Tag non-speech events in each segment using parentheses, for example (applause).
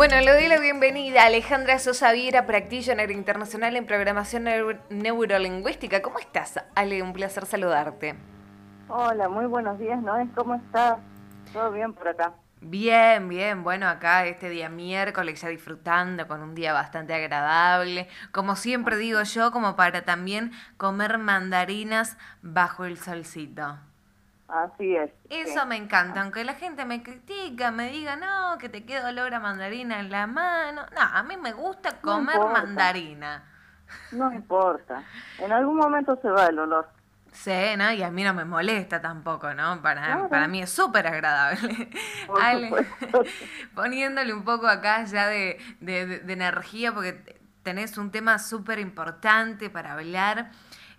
Bueno, le doy la bienvenida a Alejandra Sosa Viera, practitioner internacional en programación neurolingüística. ¿Cómo estás, Ale? Un placer saludarte. Hola, muy buenos días, Noé. ¿Cómo estás? ¿Todo bien por acá? Bien, bien. Bueno, acá este día miércoles ya disfrutando con un día bastante agradable. Como siempre digo yo, como para también comer mandarinas bajo el solcito. Así es. Eso me encanta, aunque la gente me critica, me diga, no, que te queda olor a mandarina en la mano. No, a mí me gusta comer mandarina. No importa, en algún momento se va el olor. Sí, ¿no? Y a mí no me molesta tampoco, ¿no? Para, para mí es súper agradable. (laughs) poniéndole un poco acá ya de, de energía, porque tenés un tema súper importante para hablar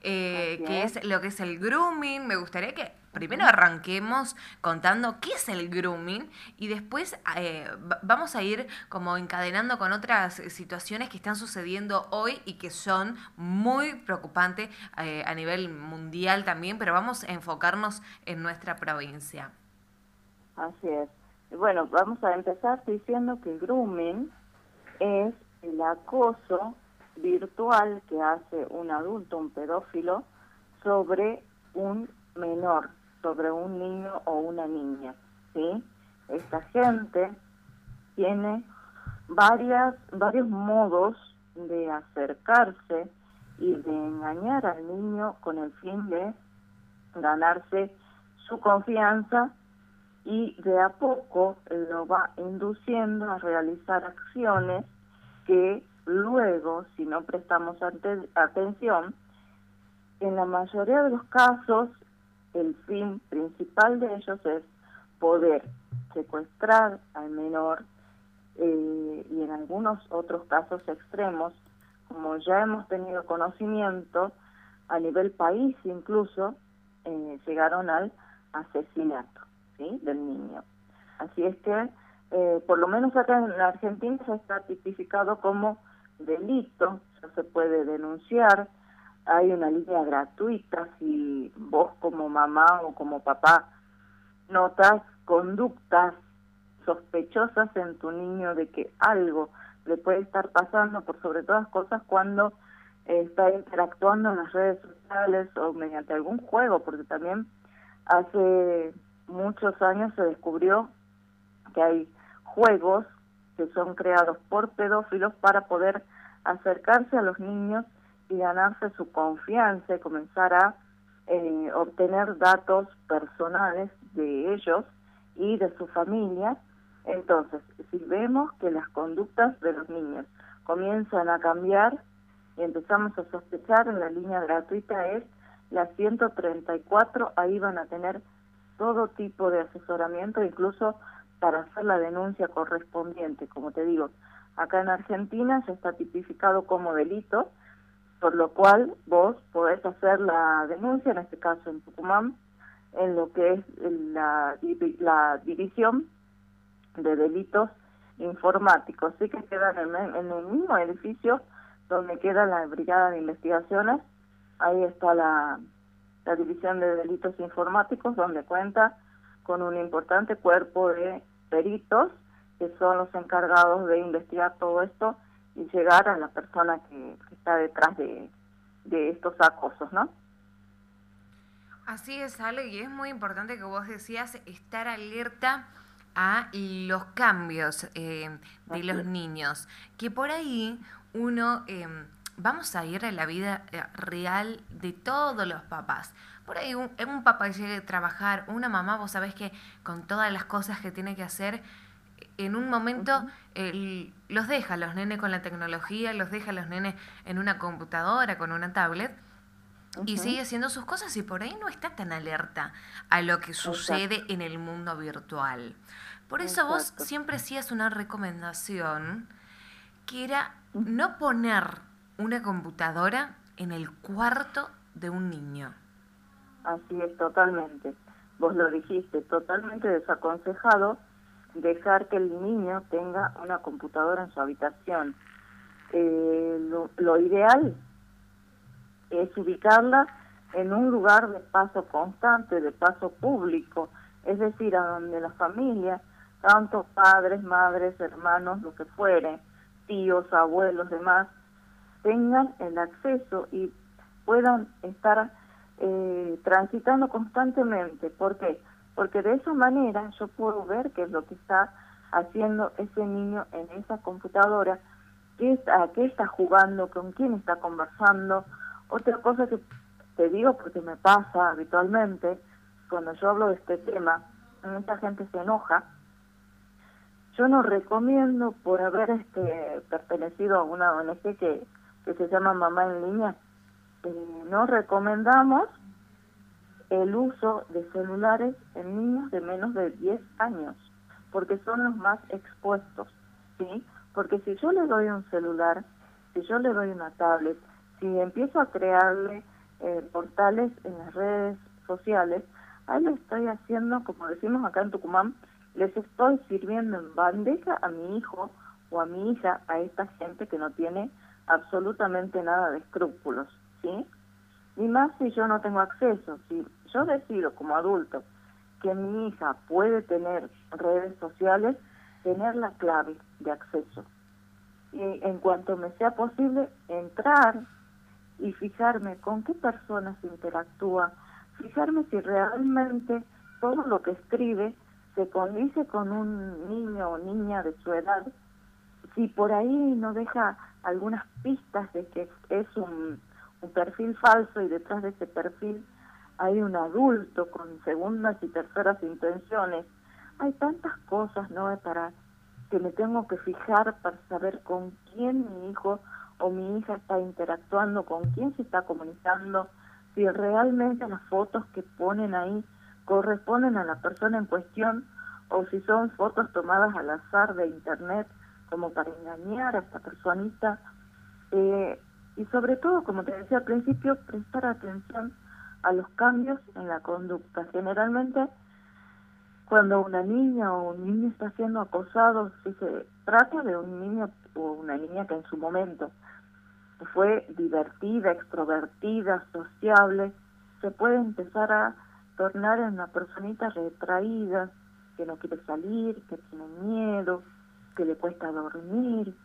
eh, que es. lo que es el grooming. Me gustaría que primero arranquemos contando qué es el grooming y después eh, vamos a ir como encadenando con otras situaciones que están sucediendo hoy y que son muy preocupantes eh, a nivel mundial también, pero vamos a enfocarnos en nuestra provincia. Así es. Bueno, vamos a empezar diciendo que el grooming es el acoso virtual que hace un adulto, un pedófilo, sobre un menor, sobre un niño o una niña, ¿sí? Esta gente tiene varias, varios modos de acercarse y de engañar al niño con el fin de ganarse su confianza y de a poco lo va induciendo a realizar acciones que Luego, si no prestamos atención, en la mayoría de los casos, el fin principal de ellos es poder secuestrar al menor eh, y en algunos otros casos extremos, como ya hemos tenido conocimiento, a nivel país incluso, eh, llegaron al asesinato del niño. Así es que, eh, por lo menos acá en la Argentina se está tipificado como delito, ya se puede denunciar, hay una línea gratuita si vos como mamá o como papá notas conductas sospechosas en tu niño de que algo le puede estar pasando por sobre todas cosas cuando está interactuando en las redes sociales o mediante algún juego, porque también hace muchos años se descubrió que hay juegos que son creados por pedófilos para poder acercarse a los niños y ganarse su confianza y comenzar a eh, obtener datos personales de ellos y de su familia. Entonces, si vemos que las conductas de los niños comienzan a cambiar y empezamos a sospechar, en la línea gratuita es la 134, ahí van a tener todo tipo de asesoramiento, incluso para hacer la denuncia correspondiente. Como te digo, acá en Argentina ya está tipificado como delito, por lo cual vos podés hacer la denuncia, en este caso en Tucumán, en lo que es la, la división de delitos informáticos. Sí que quedan en, en el mismo edificio donde queda la Brigada de Investigaciones, ahí está la, la División de Delitos Informáticos, donde cuenta con un importante cuerpo de peritos que son los encargados de investigar todo esto y llegar a la persona que, está detrás de, estos acosos, ¿no? Así es, Ale, y es muy importante que vos decías estar alerta a los cambios eh, de los niños, que por ahí uno, eh, vamos a ir a la vida eh, real de todos los papás. Por ahí un, un papá llegue a trabajar, una mamá, vos sabés que con todas las cosas que tiene que hacer, en un momento los deja los nenes con la tecnología, los deja los nenes en una computadora, con una tablet, y sigue haciendo sus cosas y por ahí no está tan alerta a lo que sucede en el mundo virtual. Por eso vos siempre hacías una recomendación que era no poner una computadora en el cuarto de un niño. Así es, totalmente. Vos lo dijiste, totalmente desaconsejado dejar que el niño tenga una computadora en su habitación. Eh, lo, ideal es ubicarla en un lugar de paso constante, de paso público, es decir, a donde la familia tanto padres, madres, hermanos, lo que fuere, tíos, abuelos, demás, tengan el acceso y puedan estar eh, transitando constantemente. ¿Por qué? Porque de esa manera yo puedo ver qué es lo que está haciendo ese niño en esa computadora, qué está, qué está jugando, con quién está conversando. Otra cosa que te digo porque me pasa habitualmente, cuando yo hablo de este tema, mucha gente se enoja. Yo no recomiendo por haber este pertenecido a una ONG que, se llama Mamá en Línea, eh, no recomendamos el uso de celulares en niños de menos de 10 años, porque son los más expuestos, ¿sí? Porque si yo le doy un celular, si yo le doy una tablet, si empiezo a crearle eh, portales en las redes sociales, ahí lo estoy haciendo, como decimos acá en Tucumán, les estoy sirviendo en bandeja a mi hijo o a mi hija, a esta gente que no tiene absolutamente nada de escrúpulos, ¿sí? Ni más si yo no tengo acceso. Si yo decido como adulto que mi hija puede tener redes sociales, tener la clave de acceso. Y en cuanto me sea posible, entrar y fijarme con qué personas interactúa, fijarme si realmente todo lo que escribe se condice con un niño o niña de su edad, si por ahí no deja algunas pistas de que es un, un perfil falso y detrás de ese perfil hay un adulto con segundas y terceras intenciones, hay tantas cosas, ¿no? Para que me tengo que fijar para saber con quién mi hijo o mi hija está interactuando, con quién se está comunicando, si realmente las fotos que ponen ahí corresponden a la persona en cuestión o si son fotos tomadas al azar de internet como para engañar a esta personita. Eh, y sobre todo, como te decía al principio, prestar atención a los cambios en la conducta. Generalmente, cuando una niña o un niño está siendo acosado, si se trata de un niño o una niña que en su momento fue divertida, extrovertida, sociable, se puede empezar a tornar en una personita retraída, que no quiere salir, que tiene miedo, que le cuesta dormir,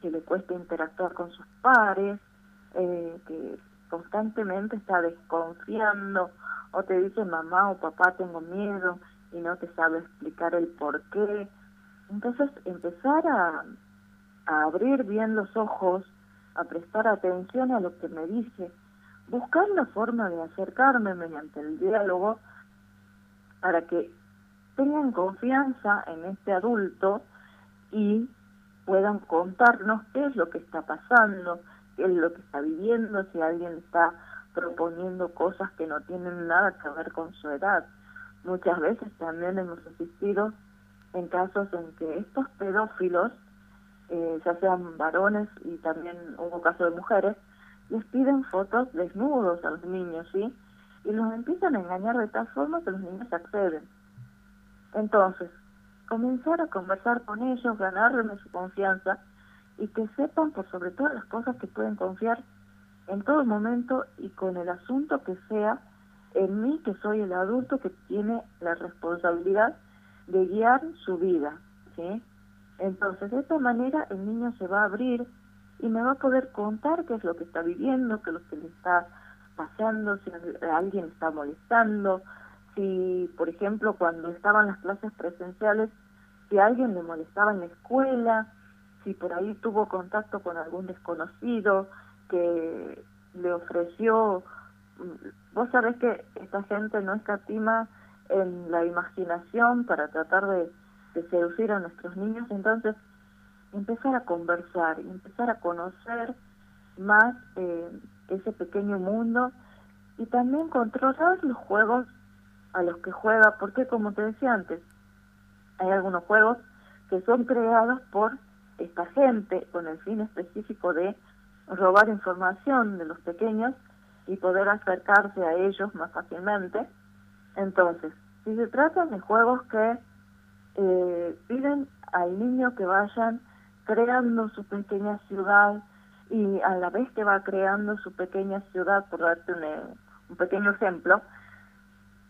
que le cuesta interactuar con sus pares, eh, que constantemente está desconfiando o te dice mamá o papá tengo miedo y no te sabe explicar el por qué. Entonces empezar a, a abrir bien los ojos, a prestar atención a lo que me dice, buscar la forma de acercarme mediante el diálogo para que tengan confianza en este adulto y puedan contarnos qué es lo que está pasando, qué es lo que está viviendo, si alguien está proponiendo cosas que no tienen nada que ver con su edad. Muchas veces también hemos asistido en casos en que estos pedófilos, eh, ya sean varones y también hubo casos de mujeres, les piden fotos desnudos a los niños, ¿sí? Y los empiezan a engañar de tal forma que los niños acceden. Entonces, comenzar a conversar con ellos, ganarles su confianza y que sepan por sobre todas las cosas que pueden confiar en todo momento y con el asunto que sea en mí, que soy el adulto que tiene la responsabilidad de guiar su vida, ¿sí? Entonces, de esta manera el niño se va a abrir y me va a poder contar qué es lo que está viviendo, qué es lo que le está pasando, si alguien está molestando, si, por ejemplo, cuando estaban las clases presenciales, si alguien le molestaba en la escuela, si por ahí tuvo contacto con algún desconocido que le ofreció, mm, vos sabés que esta gente no escatima en la imaginación para tratar de, seducir a nuestros niños, entonces empezar a conversar, y empezar a conocer más eh, ese pequeño mundo y también controlar los juegos a los que juega, porque como te decía antes, hay algunos juegos que son creados por gente con el fin específico de robar información de los pequeños y poder acercarse a ellos más fácilmente. Entonces, si se trata de juegos que eh, piden al niño que vayan creando su pequeña ciudad y a la vez que va creando su pequeña ciudad, por darte un, un pequeño ejemplo,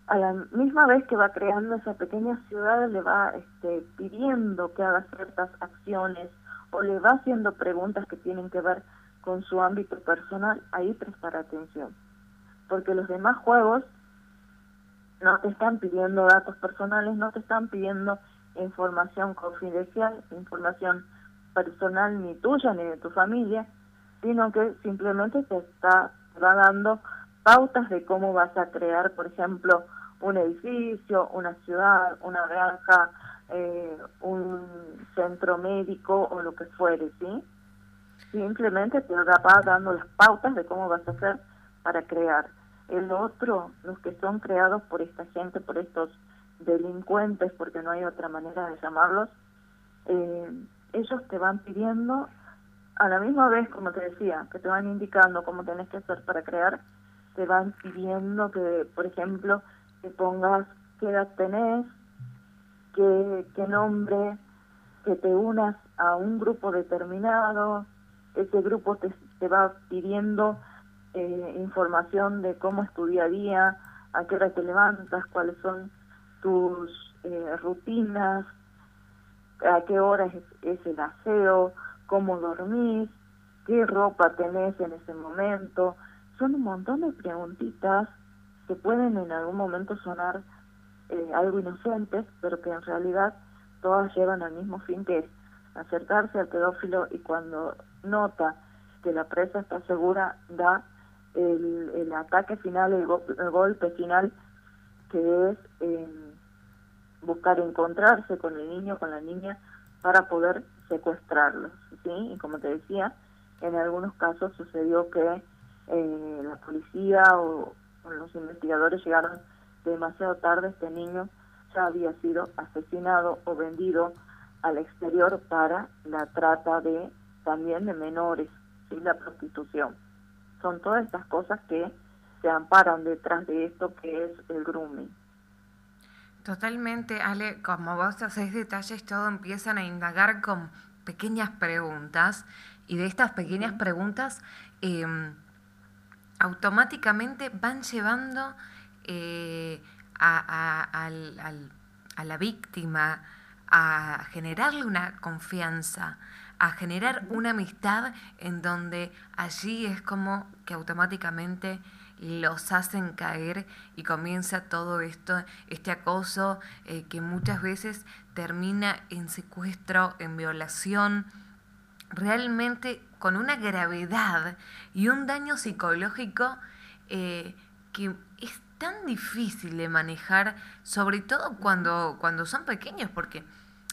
a la misma vez que va creando esa pequeña ciudad, le va este, pidiendo que haga ciertas acciones o le va haciendo preguntas que tienen que ver con su ámbito personal, ahí prestar atención. Porque los demás juegos no te están pidiendo datos personales, no te están pidiendo información confidencial, información personal ni tuya ni de tu familia, sino que simplemente te está va dando pautas de cómo vas a crear, por ejemplo, un edificio, una ciudad, una granja, eh, un centro médico o lo que fuere, ¿sí? Simplemente te va dando las pautas de cómo vas a hacer para crear. El otro, los que son creados por esta gente, por estos delincuentes, porque no hay otra manera de llamarlos, eh, ellos te van pidiendo a la misma vez, como te decía, que te van indicando cómo tenés que hacer para crear, te van pidiendo que, por ejemplo, que pongas qué edad tenés, qué, qué nombre, que te unas a un grupo determinado, ese grupo te, te va pidiendo eh, información de cómo es tu día a día, a qué hora te levantas, cuáles son tus eh, rutinas, a qué hora es, el aseo, cómo dormís, qué ropa tenés en ese momento. Son un montón de preguntitas que pueden en algún momento sonar eh, algo inocentes, pero que en realidad todas llevan al mismo fin que es acercarse al pedófilo y cuando nota que la presa está segura, da el, el ataque final, el, golpe final, que es buscar encontrarse con el niño, con la niña, para poder secuestrarlos. ¿sí? Y como te decía, en algunos casos sucedió que eh, la policía o, los investigadores llegaron demasiado tarde, este niño ya había sido asesinado o vendido al exterior para la trata de también de menores, y la prostitución. Son todas estas cosas que se amparan detrás de esto que es el grooming. Totalmente, Ale, como vos hacéis detalles, todo empiezan a indagar con pequeñas preguntas y de estas pequeñas preguntas em, automáticamente van llevando eh, a, la víctima a generarle una confianza, a generar una amistad en donde allí es como que automáticamente los hacen caer y comienza todo esto, este acoso eh, que muchas veces termina en secuestro, en violación, realmente con una gravedad y un daño psicológico eh, que es tan difícil de manejar, sobre todo cuando, cuando son pequeños, porque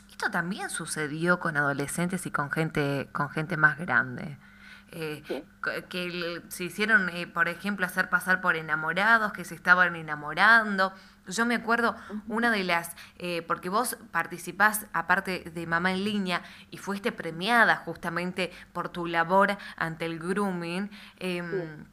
esto también sucedió con adolescentes y con gente, con gente más grande. Eh, que se hicieron, eh, por ejemplo, hacer pasar por enamorados, que se estaban enamorando. Yo me acuerdo una de las, eh, porque vos participás, aparte de Mamá en Línea, y fuiste premiada justamente por tu labor ante el grooming. Em,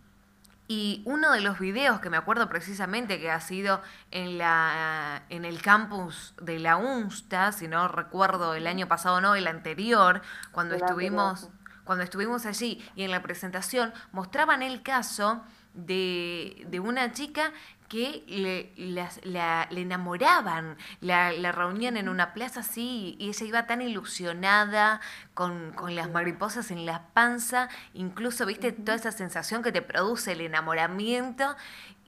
y uno de los videos que me acuerdo precisamente que ha sido en, la, en el campus de la UNSTA, si no recuerdo el año pasado, no, el anterior, cuando estuvimos cuando estuvimos allí y en la presentación, mostraban el caso de, de una chica que le, la, le enamoraban, la, la, reunían en una plaza así y ella iba tan ilusionada con, con, las mariposas en la panza, incluso, viste, toda esa sensación que te produce el enamoramiento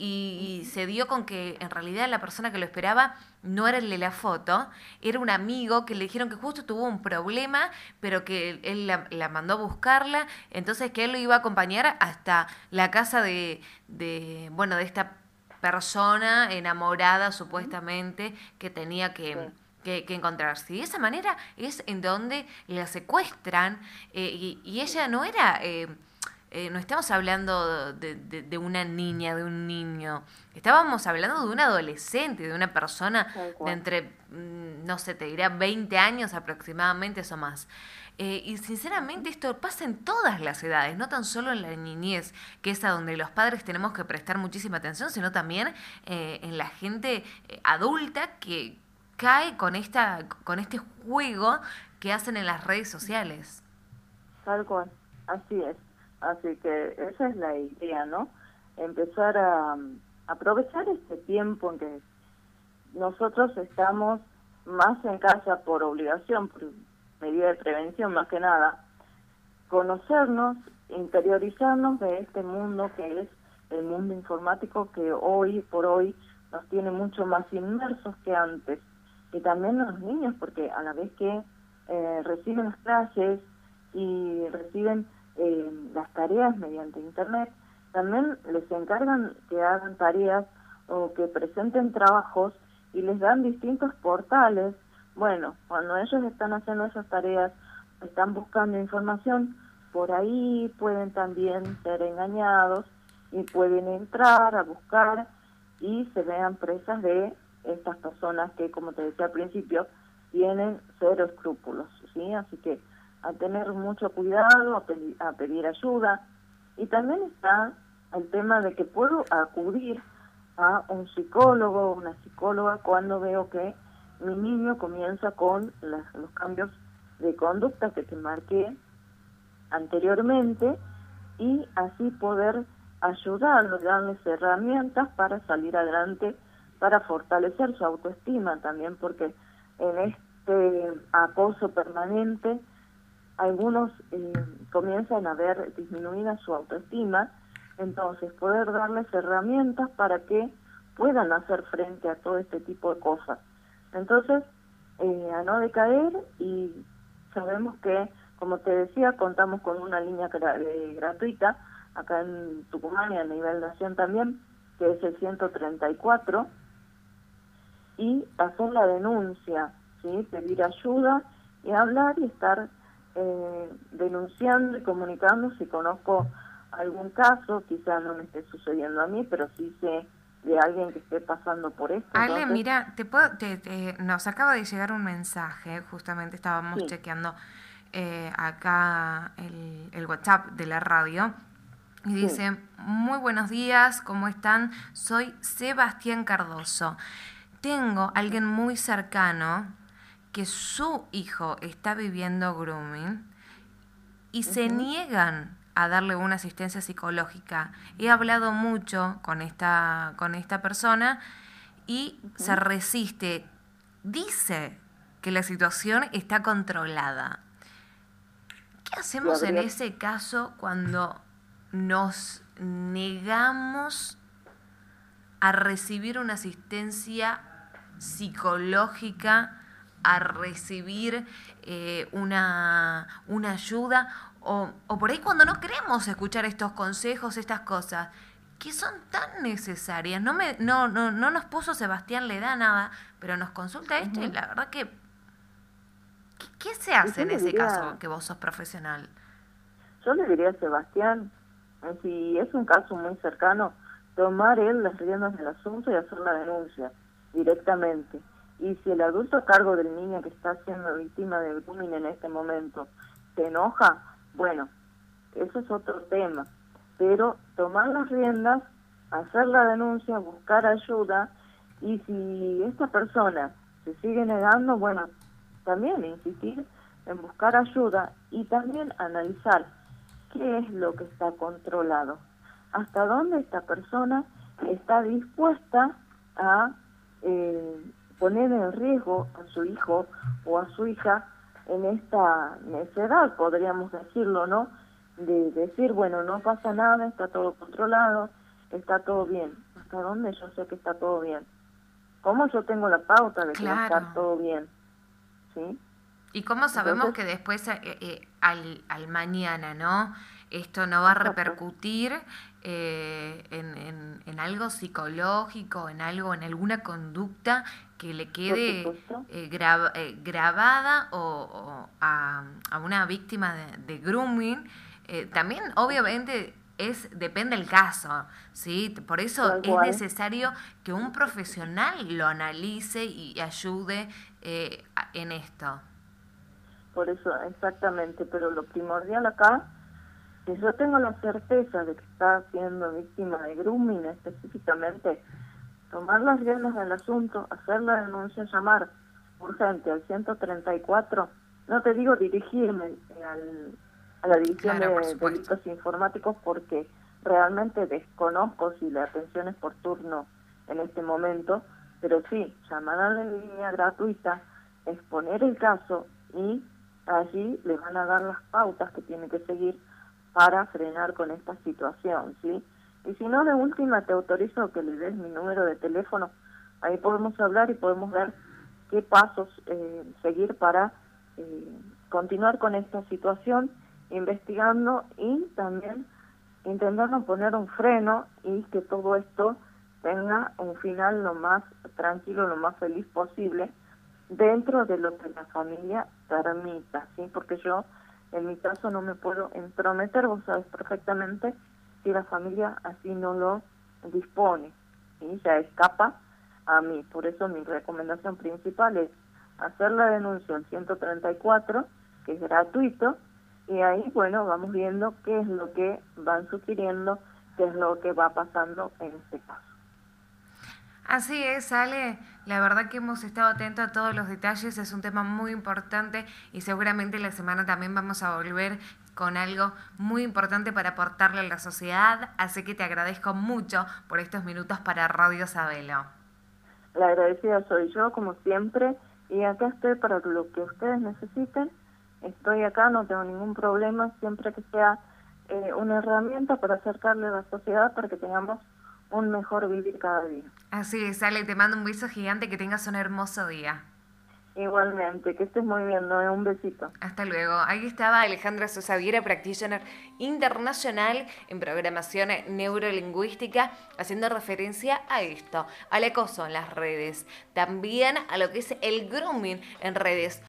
y, se dio con que en realidad la persona que lo esperaba no era el de la foto, era un amigo que le dijeron que justo tuvo un problema, pero que él la, mandó a buscarla, entonces que él lo iba a acompañar hasta la casa de, de bueno, de esta persona enamorada supuestamente que tenía que, que, encontrarse. Y de esa manera es en donde la secuestran eh, y, ella no era... Eh, eh, no estamos hablando de, de, una niña, de un niño, estábamos hablando de un adolescente, de una persona de entre, mm, no sé, te dirá 20 años aproximadamente, o más. Eh, y sinceramente esto pasa en todas las edades, no tan solo en la niñez, que es a donde los padres tenemos que prestar muchísima atención, sino también eh, en la gente adulta que cae con, esta, con este juego que hacen en las redes sociales. Tal cual, así es. Así que esa es la idea, ¿no? Empezar a, aprovechar este tiempo en que nosotros estamos más en casa por obligación, por medida de prevención más que nada, conocernos, interiorizarnos de este mundo que es el mundo informático que hoy por hoy nos tiene mucho más inmersos que antes. Y también los niños, porque a la vez que eh, reciben las clases y reciben eh, las tareas mediante Internet, también les encargan que hagan tareas o que presenten trabajos y les dan distintos portales. Bueno, cuando ellos están haciendo esas tareas, están buscando información, por ahí pueden también ser engañados y pueden entrar a buscar y se vean presas de estas personas que, como te decía al principio, tienen cero escrúpulos, ¿sí? Así que a tener mucho cuidado, a, a pedir ayuda. Y también está el tema de que puedo acudir a un psicólogo o una psicóloga cuando veo que mi niño comienza con los cambios de conducta que te marqué anteriormente y así poder ayudarlo, darles herramientas para salir adelante, para fortalecer su autoestima también, porque en este acoso permanente algunos eh, comienzan a ver disminuida su autoestima, entonces poder darles herramientas para que puedan hacer frente a todo este tipo de cosas. Entonces, eh, a no decaer y sabemos que, como te decía, contamos con una línea gratuita acá en Tucumán y a nivel nación también, que es el 134, y hacer la denuncia, ¿sí? pedir ayuda y hablar y estar eh, denunciando y comunicando si conozco algún caso, quizá no me esté sucediendo a mí, pero sí sé de alguien que esté pasando por esto. Ale, mira, te puedo, te, nos acaba de llegar un mensaje, justamente estábamos chequeando eh, acá el, el WhatsApp de la radio y dice, muy buenos días, ¿cómo están? Soy Sebastián Cardoso. Tengo alguien muy cercano que su hijo está viviendo grooming y se niegan a darle una asistencia psicológica. He hablado mucho con esta, con esta persona y se resiste. Dice que la situación está controlada. ¿Qué hacemos en ese caso cuando nos negamos a recibir una asistencia psicológica, a recibir eh, una, una, ayuda, o, o, por ahí cuando no queremos escuchar estos consejos, estas cosas, que son tan necesarias. No, me, no, no, no nos puso Sebastián, le da nada, pero nos consulta esto y la verdad que... ¿Qué, se hace en ese caso que vos sos profesional? Yo le diría a Sebastián, si es un caso muy cercano, tomar él las riendas del asunto y hacer la denuncia directamente. Y si el adulto a cargo del niño que está siendo víctima de grooming en este momento se enoja, bueno, eso es otro tema. Pero tomar las riendas, hacer la denuncia, buscar ayuda y si esta persona se sigue negando, bueno, también insistir en buscar ayuda y también analizar qué es lo que está controlado, hasta dónde esta persona está dispuesta a eh, poner en riesgo a su hijo o a su hija en esta necedad, podríamos decirlo, ¿no? De decir, bueno, no pasa nada, está todo controlado, está todo bien. ¿Hasta dónde yo sé que está todo bien? ¿Cómo yo tengo la pauta de que va a estar todo bien? ¿Sí? ¿Y cómo sabemos que después, eh, eh, al, al, mañana, ¿no? Esto no va a repercutir eh, en, en, algo psicológico, en algo, en alguna conducta que le quede grabada o, a, a, una víctima de, de grooming. también, obviamente, es depende del caso, ¿sí? Por eso es necesario que un profesional lo analice y ayude en esto por eso exactamente, pero lo primordial acá, si yo tengo la certeza de que está siendo víctima de grooming específicamente, tomar las riendas del asunto, hacer la denuncia, llamar urgente al 134, no te digo dirigirme al, a la división de delitos informáticos porque realmente desconozco si la atención es por turno en este momento, pero sí, llamar a la línea gratuita, exponer el caso y allí le van a dar las pautas que tiene que seguir para frenar con esta situación, ¿sí? Y si no, de última te autorizo que le des mi número de teléfono, ahí podemos hablar y podemos ver qué pasos eh, seguir para eh, continuar con esta situación, investigando y también intentando poner un freno y que todo esto tenga un final lo más tranquilo, lo más feliz posible, dentro de lo que la familia permita, ¿sí? Porque yo, en mi caso, no me puedo entrometer, vos sabes perfectamente, si la familia así no lo dispone, ¿sí? Ya escapa a mí. Por eso mi recomendación principal es hacer la denuncia al 134, que es gratuito, y ahí, bueno, vamos viendo qué es lo que van sugiriendo, qué es lo que va pasando en este caso. Así es, Ale. La verdad que hemos estado atentos a todos los detalles, es un tema muy importante y seguramente la semana también vamos a volver con algo muy importante para aportarle a la sociedad, así que te agradezco mucho por estos minutos para Radio Sabelo. La agradecida soy yo, como siempre, y acá estoy para lo que ustedes necesiten. Estoy acá, no tengo ningún problema, siempre que sea eh, una herramienta para acercarle a la sociedad para que tengamos un mejor vivir cada día. Así es, Ale, te mando un beso gigante, que tengas un hermoso día. Igualmente, que estés muy bien, ¿no? Un besito. Hasta luego. Ahí estaba Alejandra Sosa Viera, practitioner internacional en programación neurolingüística, haciendo referencia a esto, al acoso en las redes, también a lo que es el grooming en redes.